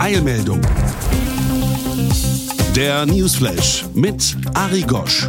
Eilmeldung. Der Newsflash mit Ari Gosch.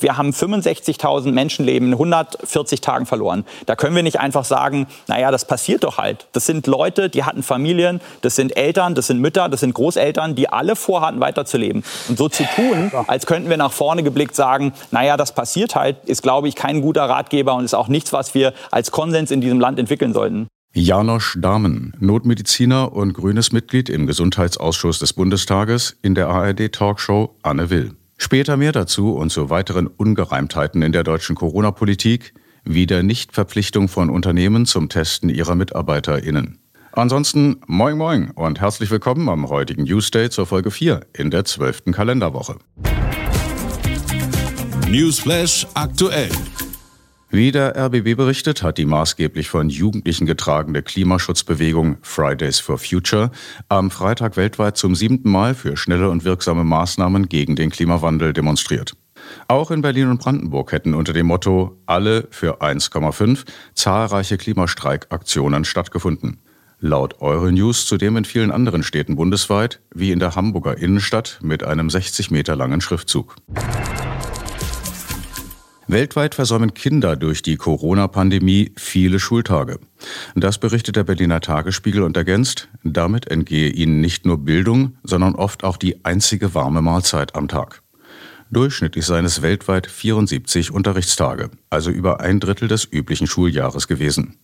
Wir haben 65.000 Menschenleben in 140 Tagen verloren. Da können wir nicht einfach sagen, naja, das passiert doch halt. Das sind Leute, die hatten Familien, das sind Eltern, das sind Mütter, das sind Großeltern, die alle vorhatten, weiterzuleben. Und so zu tun, als könnten wir nach vorne geblickt sagen, naja, das passiert halt, ist, glaube ich, kein guter Ratgeber und ist auch nichts, was wir als Konsens in diesem Land entwickeln sollten. Janosch Dahmen, Notmediziner und grünes Mitglied im Gesundheitsausschuss des Bundestages in der ARD-Talkshow Anne Will. Später mehr dazu und zu weiteren Ungereimtheiten in der deutschen Corona-Politik, wie der Nichtverpflichtung von Unternehmen zum Testen ihrer MitarbeiterInnen. Ansonsten moin moin und herzlich willkommen am heutigen Newsday zur Folge 4 in der 12. Kalenderwoche. Newsflash aktuell. Wie der RBB berichtet, hat die maßgeblich von Jugendlichen getragene Klimaschutzbewegung Fridays for Future am Freitag weltweit zum siebten Mal für schnelle und wirksame Maßnahmen gegen den Klimawandel demonstriert. Auch in Berlin und Brandenburg hätten unter dem Motto Alle für 1,5 zahlreiche Klimastreikaktionen stattgefunden. Laut Euronews zudem in vielen anderen Städten bundesweit, wie in der Hamburger Innenstadt mit einem 60 Meter langen Schriftzug. Weltweit versäumen Kinder durch die Corona-Pandemie viele Schultage. Das berichtet der Berliner Tagesspiegel und ergänzt, damit entgehe ihnen nicht nur Bildung, sondern oft auch die einzige warme Mahlzeit am Tag. Durchschnittlich seien es weltweit 74 Unterrichtstage, also über ein Drittel des üblichen Schuljahres gewesen.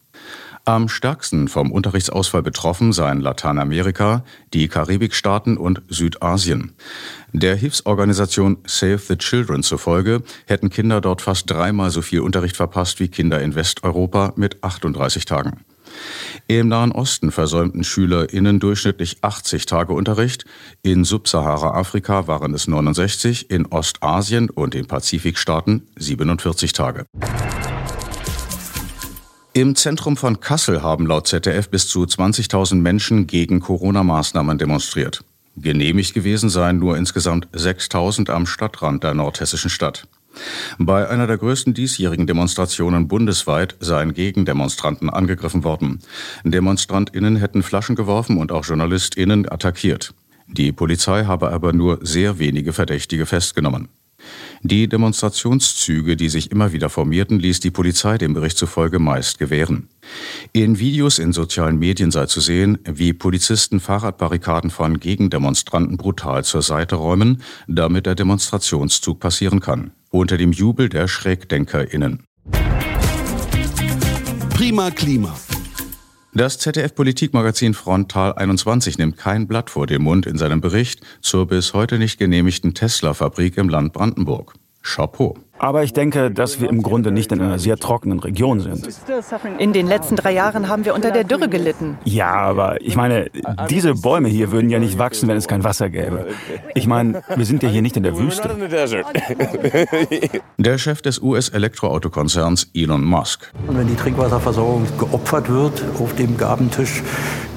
Am stärksten vom Unterrichtsausfall betroffen seien Lateinamerika, die Karibikstaaten und Südasien. Der Hilfsorganisation Save the Children zufolge hätten Kinder dort fast dreimal so viel Unterricht verpasst wie Kinder in Westeuropa mit 38 Tagen. Im Nahen Osten versäumten SchülerInnen durchschnittlich 80 Tage Unterricht, in Subsahara-Afrika waren es 69, in Ostasien und den Pazifikstaaten 47 Tage. Im Zentrum von Kassel haben laut ZDF bis zu 20.000 Menschen gegen Corona-Maßnahmen demonstriert. Genehmigt gewesen seien nur insgesamt 6.000 am Stadtrand der nordhessischen Stadt. Bei einer der größten diesjährigen Demonstrationen bundesweit seien Gegendemonstranten angegriffen worden. Demonstrantinnen hätten Flaschen geworfen und auch Journalistinnen attackiert. Die Polizei habe aber nur sehr wenige Verdächtige festgenommen. Die Demonstrationszüge, die sich immer wieder formierten, ließ die Polizei dem Bericht zufolge meist gewähren. In Videos in sozialen Medien sei zu sehen, wie Polizisten Fahrradbarrikaden von Gegendemonstranten brutal zur Seite räumen, damit der Demonstrationszug passieren kann. Unter dem Jubel der SchrägdenkerInnen. Prima Klima. Das ZDF-Politikmagazin Frontal 21 nimmt kein Blatt vor den Mund in seinem Bericht zur bis heute nicht genehmigten Tesla-Fabrik im Land Brandenburg. Chapeau. Aber ich denke, dass wir im Grunde nicht in einer sehr trockenen Region sind. In den letzten drei Jahren haben wir unter der Dürre gelitten. Ja, aber ich meine, diese Bäume hier würden ja nicht wachsen, wenn es kein Wasser gäbe. Ich meine, wir sind ja hier nicht in der Wüste. Der Chef des US-Elektroautokonzerns Elon Musk. Und wenn die Trinkwasserversorgung geopfert wird auf dem Gabentisch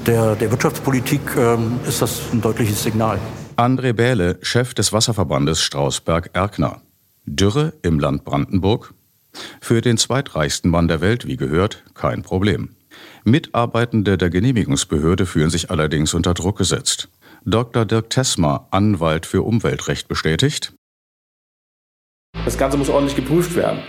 der, der Wirtschaftspolitik, ähm, ist das ein deutliches Signal. André Bähle, Chef des Wasserverbandes Strausberg-Erkner. Dürre im Land Brandenburg? Für den zweitreichsten Mann der Welt, wie gehört, kein Problem. Mitarbeitende der Genehmigungsbehörde fühlen sich allerdings unter Druck gesetzt. Dr. Dirk Tesma, Anwalt für Umweltrecht, bestätigt. Das Ganze muss ordentlich geprüft werden.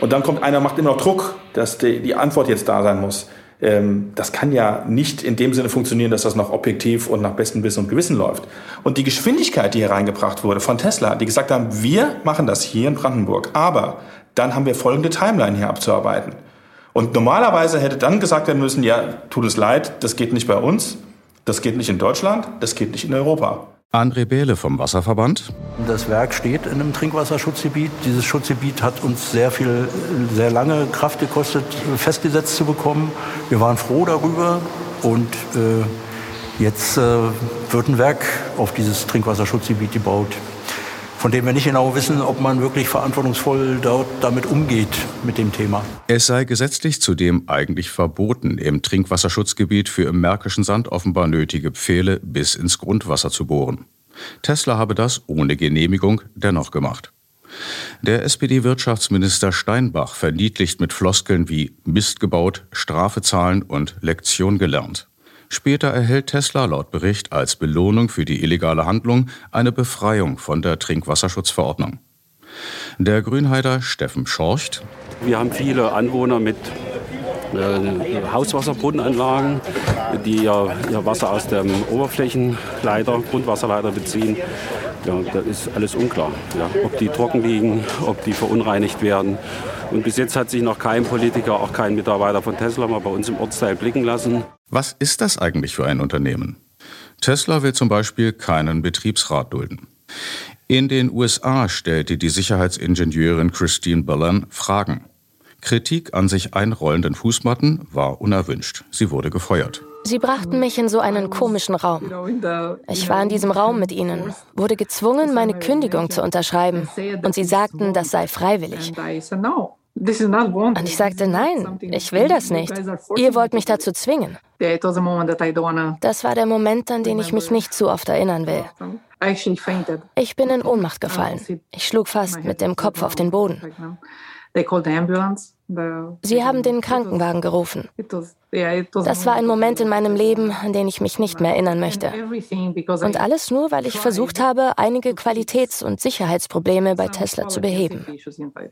Und dann kommt einer, macht immer noch Druck, dass die, die Antwort jetzt da sein muss. Ähm, das kann ja nicht in dem Sinne funktionieren, dass das noch objektiv und nach bestem Wissen und Gewissen läuft. Und die Geschwindigkeit, die hier reingebracht wurde von Tesla, die gesagt haben, wir machen das hier in Brandenburg, aber dann haben wir folgende Timeline hier abzuarbeiten. Und normalerweise hätte dann gesagt werden müssen, ja, tut es leid, das geht nicht bei uns, das geht nicht in Deutschland, das geht nicht in Europa. André Behle vom Wasserverband. Das Werk steht in einem Trinkwasserschutzgebiet. Dieses Schutzgebiet hat uns sehr viel, sehr lange Kraft gekostet, festgesetzt zu bekommen. Wir waren froh darüber und äh, jetzt äh, wird ein Werk auf dieses Trinkwasserschutzgebiet gebaut von dem wir nicht genau wissen, ob man wirklich verantwortungsvoll dort damit umgeht mit dem Thema. Es sei gesetzlich zudem eigentlich verboten, im Trinkwasserschutzgebiet für im Märkischen Sand offenbar nötige Pfähle bis ins Grundwasser zu bohren. Tesla habe das ohne Genehmigung dennoch gemacht. Der SPD-Wirtschaftsminister Steinbach verniedlicht mit Floskeln wie Mist gebaut, Strafe zahlen und Lektion gelernt. Später erhält Tesla laut Bericht als Belohnung für die illegale Handlung eine Befreiung von der Trinkwasserschutzverordnung. Der Grünheider Steffen Schorcht. Wir haben viele Anwohner mit äh, Hauswasserbrunnenanlagen, die ihr, ihr Wasser aus dem Oberflächenleiter, Grundwasserleiter beziehen. Ja, da ist alles unklar, ja, ob die trocken liegen, ob die verunreinigt werden. Und bis jetzt hat sich noch kein Politiker, auch kein Mitarbeiter von Tesla mal bei uns im Ortsteil blicken lassen. Was ist das eigentlich für ein Unternehmen? Tesla will zum Beispiel keinen Betriebsrat dulden. In den USA stellte die Sicherheitsingenieurin Christine Ballon Fragen. Kritik an sich einrollenden Fußmatten war unerwünscht. Sie wurde gefeuert. Sie brachten mich in so einen komischen Raum. Ich war in diesem Raum mit ihnen, wurde gezwungen, meine Kündigung zu unterschreiben. Und sie sagten, das sei freiwillig. Und ich sagte, nein, ich will das nicht. Ihr wollt mich dazu zwingen. Das war der Moment, an den ich mich nicht zu oft erinnern will. Ich bin in Ohnmacht gefallen. Ich schlug fast mit dem Kopf auf den Boden. Sie haben den Krankenwagen gerufen. Das war ein Moment in meinem Leben, an den ich mich nicht mehr erinnern möchte. Und alles nur, weil ich versucht habe, einige Qualitäts- und Sicherheitsprobleme bei Tesla zu beheben.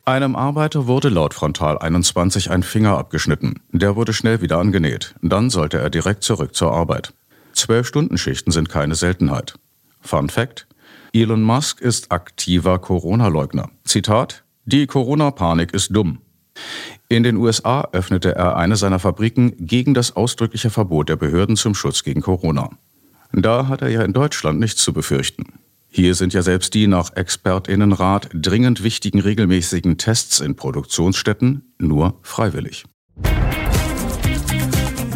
Einem Arbeiter wurde laut Frontal 21 ein Finger abgeschnitten. Der wurde schnell wieder angenäht. Dann sollte er direkt zurück zur Arbeit. Zwölf-Stunden-Schichten sind keine Seltenheit. Fun Fact: Elon Musk ist aktiver Corona-Leugner. Zitat: Die Corona-Panik ist dumm. In den USA öffnete er eine seiner Fabriken gegen das ausdrückliche Verbot der Behörden zum Schutz gegen Corona. Da hat er ja in Deutschland nichts zu befürchten. Hier sind ja selbst die nach Expertinnenrat dringend wichtigen regelmäßigen Tests in Produktionsstätten nur freiwillig.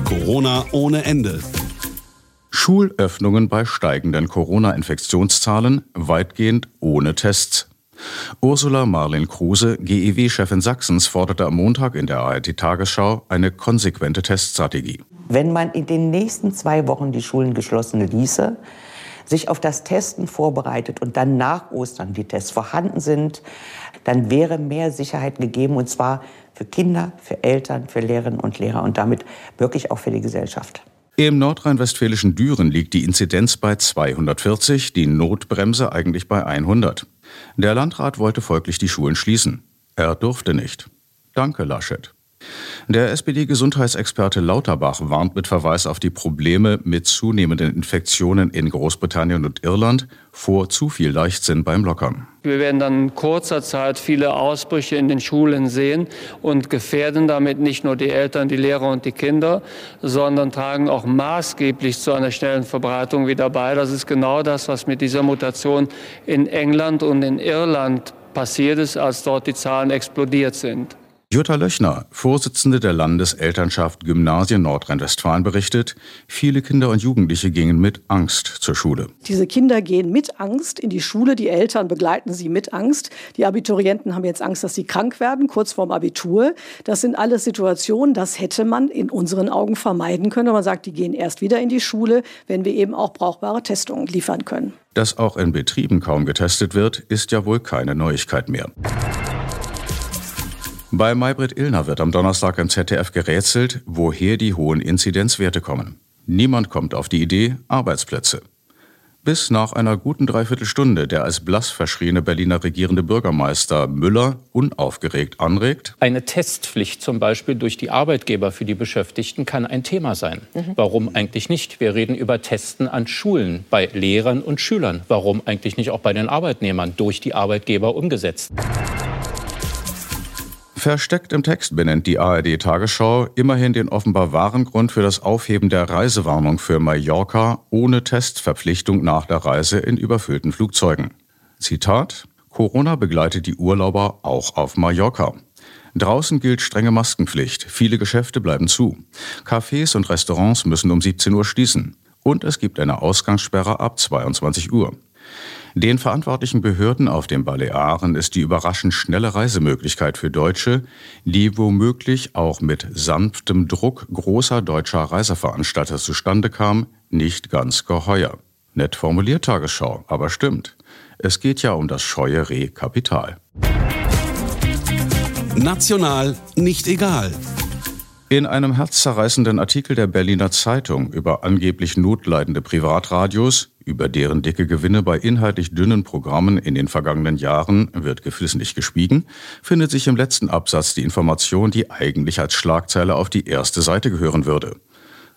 Corona ohne Ende. Schulöffnungen bei steigenden Corona-Infektionszahlen weitgehend ohne Tests. Ursula Marlin Kruse, GEW-Chefin Sachsens, forderte am Montag in der ARD-Tagesschau eine konsequente Teststrategie. Wenn man in den nächsten zwei Wochen die Schulen geschlossen ließe, sich auf das Testen vorbereitet und dann nach Ostern die Tests vorhanden sind, dann wäre mehr Sicherheit gegeben und zwar für Kinder, für Eltern, für Lehrerinnen und Lehrer und damit wirklich auch für die Gesellschaft. Im nordrhein-westfälischen Düren liegt die Inzidenz bei 240, die Notbremse eigentlich bei 100. Der Landrat wollte folglich die Schulen schließen. Er durfte nicht. Danke, Laschet. Der SPD-Gesundheitsexperte Lauterbach warnt mit Verweis auf die Probleme mit zunehmenden Infektionen in Großbritannien und Irland vor zu viel Leichtsinn beim Lockern. Wir werden dann in kurzer Zeit viele Ausbrüche in den Schulen sehen und gefährden damit nicht nur die Eltern, die Lehrer und die Kinder, sondern tragen auch maßgeblich zu einer schnellen Verbreitung wieder bei. Das ist genau das, was mit dieser Mutation in England und in Irland passiert ist, als dort die Zahlen explodiert sind. Jutta Löchner, Vorsitzende der Landeselternschaft Gymnasien Nordrhein-Westfalen, berichtet, viele Kinder und Jugendliche gingen mit Angst zur Schule. Diese Kinder gehen mit Angst in die Schule, die Eltern begleiten sie mit Angst. Die Abiturienten haben jetzt Angst, dass sie krank werden, kurz vorm Abitur. Das sind alles Situationen, das hätte man in unseren Augen vermeiden können. Man sagt, die gehen erst wieder in die Schule, wenn wir eben auch brauchbare Testungen liefern können. Dass auch in Betrieben kaum getestet wird, ist ja wohl keine Neuigkeit mehr. Bei Maybrit Illner wird am Donnerstag im ZDF gerätselt, woher die hohen Inzidenzwerte kommen. Niemand kommt auf die Idee Arbeitsplätze. Bis nach einer guten Dreiviertelstunde der als blass verschriene Berliner regierende Bürgermeister Müller unaufgeregt anregt. Eine Testpflicht zum Beispiel durch die Arbeitgeber für die Beschäftigten kann ein Thema sein. Mhm. Warum eigentlich nicht? Wir reden über Testen an Schulen bei Lehrern und Schülern. Warum eigentlich nicht auch bei den Arbeitnehmern durch die Arbeitgeber umgesetzt? Versteckt im Text benennt die ARD Tagesschau immerhin den offenbar wahren Grund für das Aufheben der Reisewarnung für Mallorca ohne Testverpflichtung nach der Reise in überfüllten Flugzeugen. Zitat Corona begleitet die Urlauber auch auf Mallorca. Draußen gilt strenge Maskenpflicht, viele Geschäfte bleiben zu. Cafés und Restaurants müssen um 17 Uhr schließen. Und es gibt eine Ausgangssperre ab 22 Uhr. Den verantwortlichen Behörden auf den Balearen ist die überraschend schnelle Reisemöglichkeit für Deutsche, die womöglich auch mit sanftem Druck großer deutscher Reiseveranstalter zustande kam, nicht ganz geheuer. Nett formuliert Tagesschau, aber stimmt. Es geht ja um das scheue Rehkapital. National nicht egal. In einem herzzerreißenden Artikel der Berliner Zeitung über angeblich notleidende Privatradios, über deren dicke Gewinne bei inhaltlich dünnen Programmen in den vergangenen Jahren wird geflissentlich geschwiegen, findet sich im letzten Absatz die Information, die eigentlich als Schlagzeile auf die erste Seite gehören würde.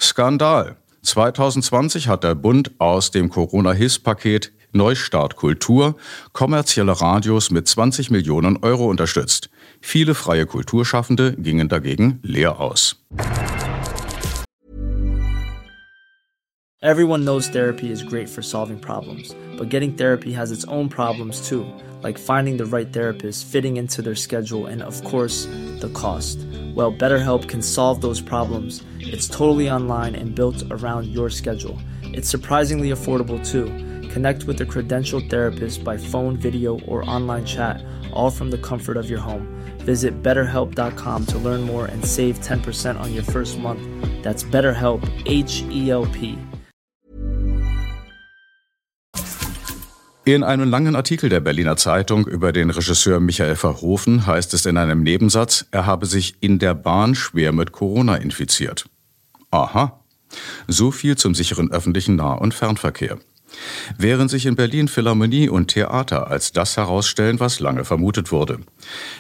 Skandal. 2020 hat der Bund aus dem Corona-Hilfspaket Neustart Kultur kommerzielle Radios mit 20 Millionen Euro unterstützt. Viele freie Kulturschaffende gingen dagegen leer aus. Everyone knows therapy is great for solving problems, but getting therapy has its own problems too, like finding the right therapist, fitting into their schedule, and of course, the cost. Well, BetterHelp can solve those problems. It's totally online and built around your schedule. It's surprisingly affordable too. Connect with a credentialed therapist by phone, video, or online chat, all from the comfort of your home. Visit betterhelp.com to learn more and save 10% on your first month. That's BetterHelp, H E L P. In einem langen Artikel der Berliner Zeitung über den Regisseur Michael Verhoeven heißt es in einem Nebensatz, er habe sich in der Bahn schwer mit Corona infiziert. Aha. So viel zum sicheren öffentlichen Nah- und Fernverkehr. Während sich in Berlin Philharmonie und Theater als das herausstellen, was lange vermutet wurde.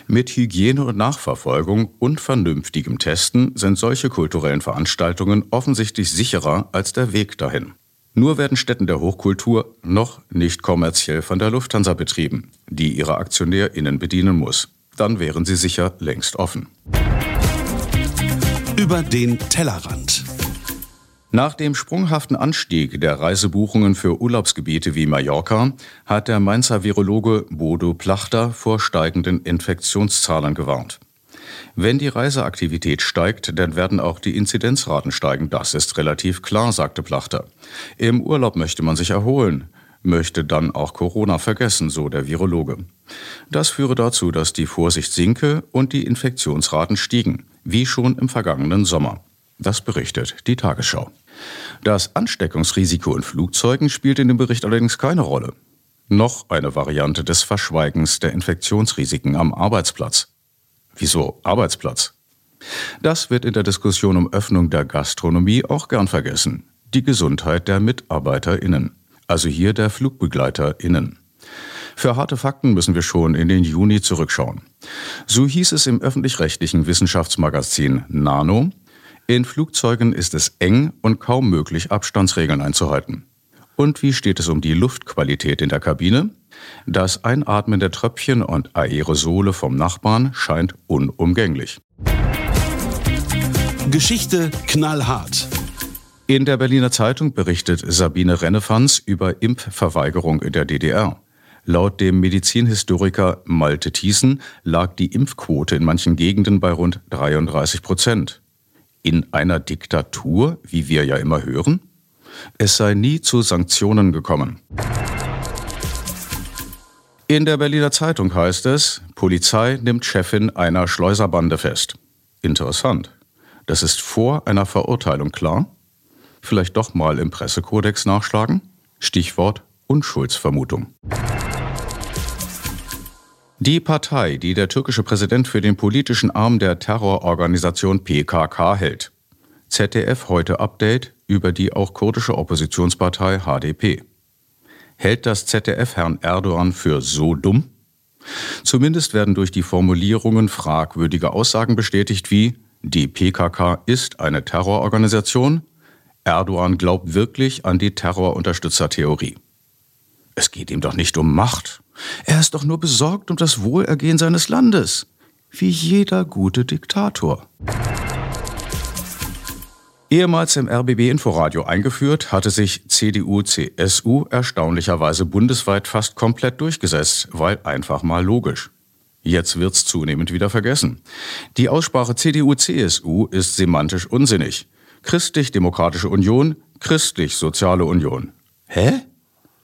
Mit Hygiene und Nachverfolgung und vernünftigem Testen sind solche kulturellen Veranstaltungen offensichtlich sicherer als der Weg dahin. Nur werden Städten der Hochkultur noch nicht kommerziell von der Lufthansa betrieben, die ihre AktionärInnen bedienen muss. Dann wären sie sicher längst offen. Über den Tellerrand. Nach dem sprunghaften Anstieg der Reisebuchungen für Urlaubsgebiete wie Mallorca hat der Mainzer Virologe Bodo Plachter vor steigenden Infektionszahlen gewarnt. Wenn die Reiseaktivität steigt, dann werden auch die Inzidenzraten steigen. Das ist relativ klar, sagte Plachter. Im Urlaub möchte man sich erholen, möchte dann auch Corona vergessen, so der Virologe. Das führe dazu, dass die Vorsicht sinke und die Infektionsraten stiegen, wie schon im vergangenen Sommer. Das berichtet die Tagesschau. Das Ansteckungsrisiko in Flugzeugen spielt in dem Bericht allerdings keine Rolle. Noch eine Variante des Verschweigens der Infektionsrisiken am Arbeitsplatz. Wieso Arbeitsplatz? Das wird in der Diskussion um Öffnung der Gastronomie auch gern vergessen. Die Gesundheit der MitarbeiterInnen. Also hier der FlugbegleiterInnen. Für harte Fakten müssen wir schon in den Juni zurückschauen. So hieß es im öffentlich-rechtlichen Wissenschaftsmagazin Nano, in Flugzeugen ist es eng und kaum möglich, Abstandsregeln einzuhalten. Und wie steht es um die Luftqualität in der Kabine? Das Einatmen der Tröpfchen und Aerosole vom Nachbarn scheint unumgänglich. Geschichte knallhart. In der Berliner Zeitung berichtet Sabine Rennefanz über Impfverweigerung in der DDR. Laut dem Medizinhistoriker Malte Thiessen lag die Impfquote in manchen Gegenden bei rund 33 Prozent in einer Diktatur, wie wir ja immer hören? Es sei nie zu Sanktionen gekommen. In der Berliner Zeitung heißt es, Polizei nimmt Chefin einer Schleuserbande fest. Interessant. Das ist vor einer Verurteilung klar? Vielleicht doch mal im Pressekodex nachschlagen? Stichwort Unschuldsvermutung. Die Partei, die der türkische Präsident für den politischen Arm der Terrororganisation PKK hält. ZDF heute Update über die auch kurdische Oppositionspartei HDP. Hält das ZDF Herrn Erdogan für so dumm? Zumindest werden durch die Formulierungen fragwürdige Aussagen bestätigt wie die PKK ist eine Terrororganisation, Erdogan glaubt wirklich an die Terrorunterstützertheorie. Es geht ihm doch nicht um Macht. Er ist doch nur besorgt um das Wohlergehen seines Landes. Wie jeder gute Diktator. Ehemals im RBB Inforadio eingeführt, hatte sich CDU-CSU erstaunlicherweise bundesweit fast komplett durchgesetzt, weil einfach mal logisch. Jetzt wird's zunehmend wieder vergessen. Die Aussprache CDU-CSU ist semantisch unsinnig. Christlich-Demokratische Union, Christlich-Soziale Union. Hä?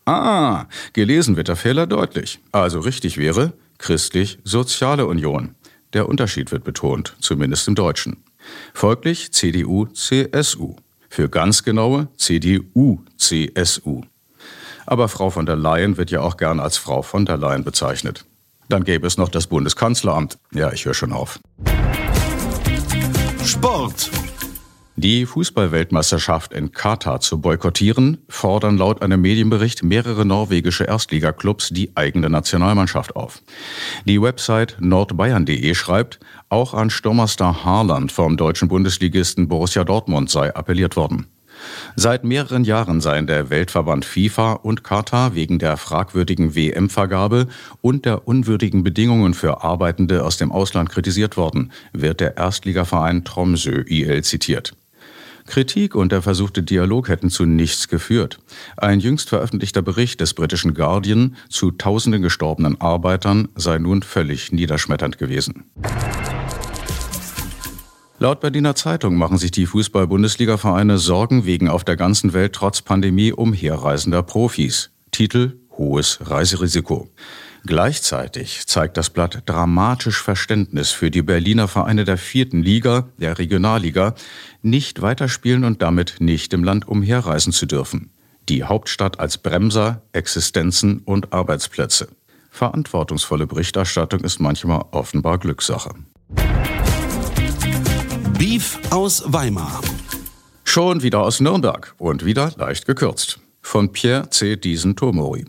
Ah, gelesen wird der Fehler deutlich. Also richtig wäre Christlich-Soziale Union. Der Unterschied wird betont, zumindest im Deutschen. Folglich CDU-CSU. Für ganz genaue CDU-CSU. Aber Frau von der Leyen wird ja auch gern als Frau von der Leyen bezeichnet. Dann gäbe es noch das Bundeskanzleramt. Ja, ich höre schon auf. Sport. Die Fußballweltmeisterschaft in Katar zu boykottieren, fordern laut einem Medienbericht mehrere norwegische Erstligaklubs die eigene Nationalmannschaft auf. Die Website nordbayern.de schreibt, auch an Stürmerstar Haaland vom deutschen Bundesligisten Borussia Dortmund sei appelliert worden. Seit mehreren Jahren seien der Weltverband FIFA und Katar wegen der fragwürdigen WM-Vergabe und der unwürdigen Bedingungen für Arbeitende aus dem Ausland kritisiert worden, wird der Erstligaverein Tromsø IL zitiert. Kritik und der versuchte Dialog hätten zu nichts geführt. Ein jüngst veröffentlichter Bericht des britischen Guardian zu tausenden gestorbenen Arbeitern sei nun völlig niederschmetternd gewesen. Laut Berliner Zeitung machen sich die Fußball-Bundesliga-Vereine Sorgen wegen auf der ganzen Welt trotz Pandemie umherreisender Profis. Titel Hohes Reiserisiko. Gleichzeitig zeigt das Blatt dramatisch Verständnis für die Berliner Vereine der vierten Liga, der Regionalliga, nicht weiterspielen und damit nicht im Land umherreisen zu dürfen. Die Hauptstadt als Bremser, Existenzen und Arbeitsplätze. Verantwortungsvolle Berichterstattung ist manchmal offenbar Glückssache. Beef aus Weimar. Schon wieder aus Nürnberg und wieder leicht gekürzt. Von Pierre C. Diesen-Tomori.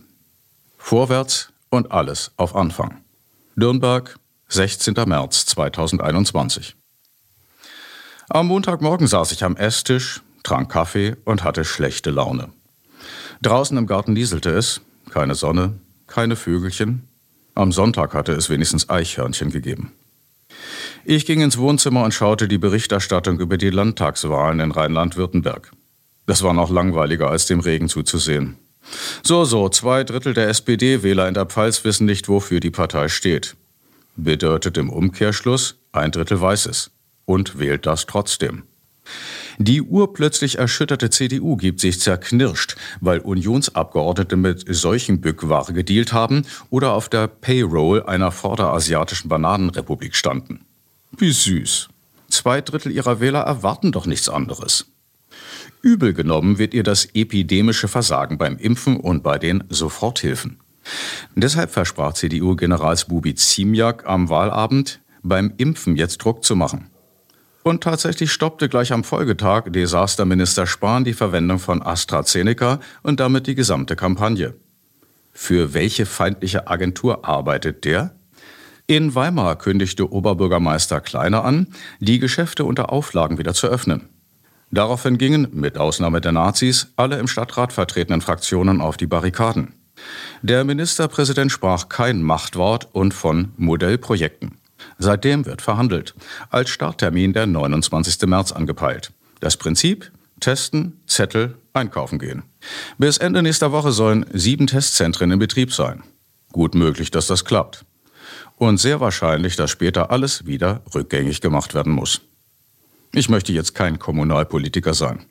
Vorwärts und alles auf Anfang. Nürnberg, 16. März 2021. Am Montagmorgen saß ich am Esstisch, trank Kaffee und hatte schlechte Laune. Draußen im Garten nieselte es, keine Sonne, keine Vögelchen. Am Sonntag hatte es wenigstens Eichhörnchen gegeben. Ich ging ins Wohnzimmer und schaute die Berichterstattung über die Landtagswahlen in Rheinland-Württemberg. Das war noch langweiliger als dem Regen zuzusehen. So, so, zwei Drittel der SPD-Wähler in der Pfalz wissen nicht, wofür die Partei steht. Bedeutet im Umkehrschluss, ein Drittel weiß es und wählt das trotzdem. Die urplötzlich erschütterte CDU gibt sich zerknirscht, weil Unionsabgeordnete mit solchen Bückware gedealt haben oder auf der Payroll einer vorderasiatischen Bananenrepublik standen. Wie süß. Zwei Drittel ihrer Wähler erwarten doch nichts anderes. Übel genommen wird ihr das epidemische Versagen beim Impfen und bei den Soforthilfen. Deshalb versprach CDU-Generalsbubi Ziemiak am Wahlabend, beim Impfen jetzt Druck zu machen. Und tatsächlich stoppte gleich am Folgetag Desasterminister Spahn die Verwendung von AstraZeneca und damit die gesamte Kampagne. Für welche feindliche Agentur arbeitet der? In Weimar kündigte Oberbürgermeister Kleiner an, die Geschäfte unter Auflagen wieder zu öffnen. Daraufhin gingen, mit Ausnahme der Nazis, alle im Stadtrat vertretenen Fraktionen auf die Barrikaden. Der Ministerpräsident sprach kein Machtwort und von Modellprojekten. Seitdem wird verhandelt. Als Starttermin der 29. März angepeilt. Das Prinzip? Testen, Zettel, einkaufen gehen. Bis Ende nächster Woche sollen sieben Testzentren in Betrieb sein. Gut möglich, dass das klappt. Und sehr wahrscheinlich, dass später alles wieder rückgängig gemacht werden muss. Ich möchte jetzt kein Kommunalpolitiker sein.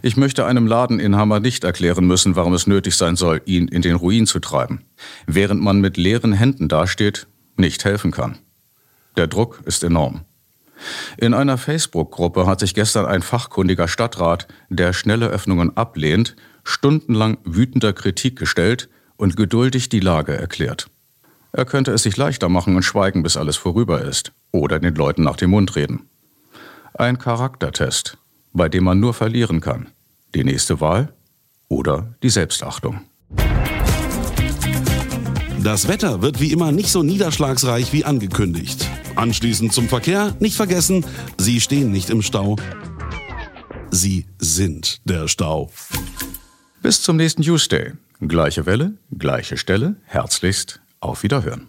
Ich möchte einem Ladeninhaber nicht erklären müssen, warum es nötig sein soll, ihn in den Ruin zu treiben, während man mit leeren Händen dasteht, nicht helfen kann. Der Druck ist enorm. In einer Facebook-Gruppe hat sich gestern ein fachkundiger Stadtrat, der schnelle Öffnungen ablehnt, stundenlang wütender Kritik gestellt und geduldig die Lage erklärt. Er könnte es sich leichter machen und schweigen, bis alles vorüber ist, oder den Leuten nach dem Mund reden. Ein Charaktertest, bei dem man nur verlieren kann. Die nächste Wahl oder die Selbstachtung. Das Wetter wird wie immer nicht so niederschlagsreich wie angekündigt. Anschließend zum Verkehr, nicht vergessen, Sie stehen nicht im Stau. Sie sind der Stau. Bis zum nächsten Tuesday. Gleiche Welle, gleiche Stelle. Herzlichst auf Wiederhören.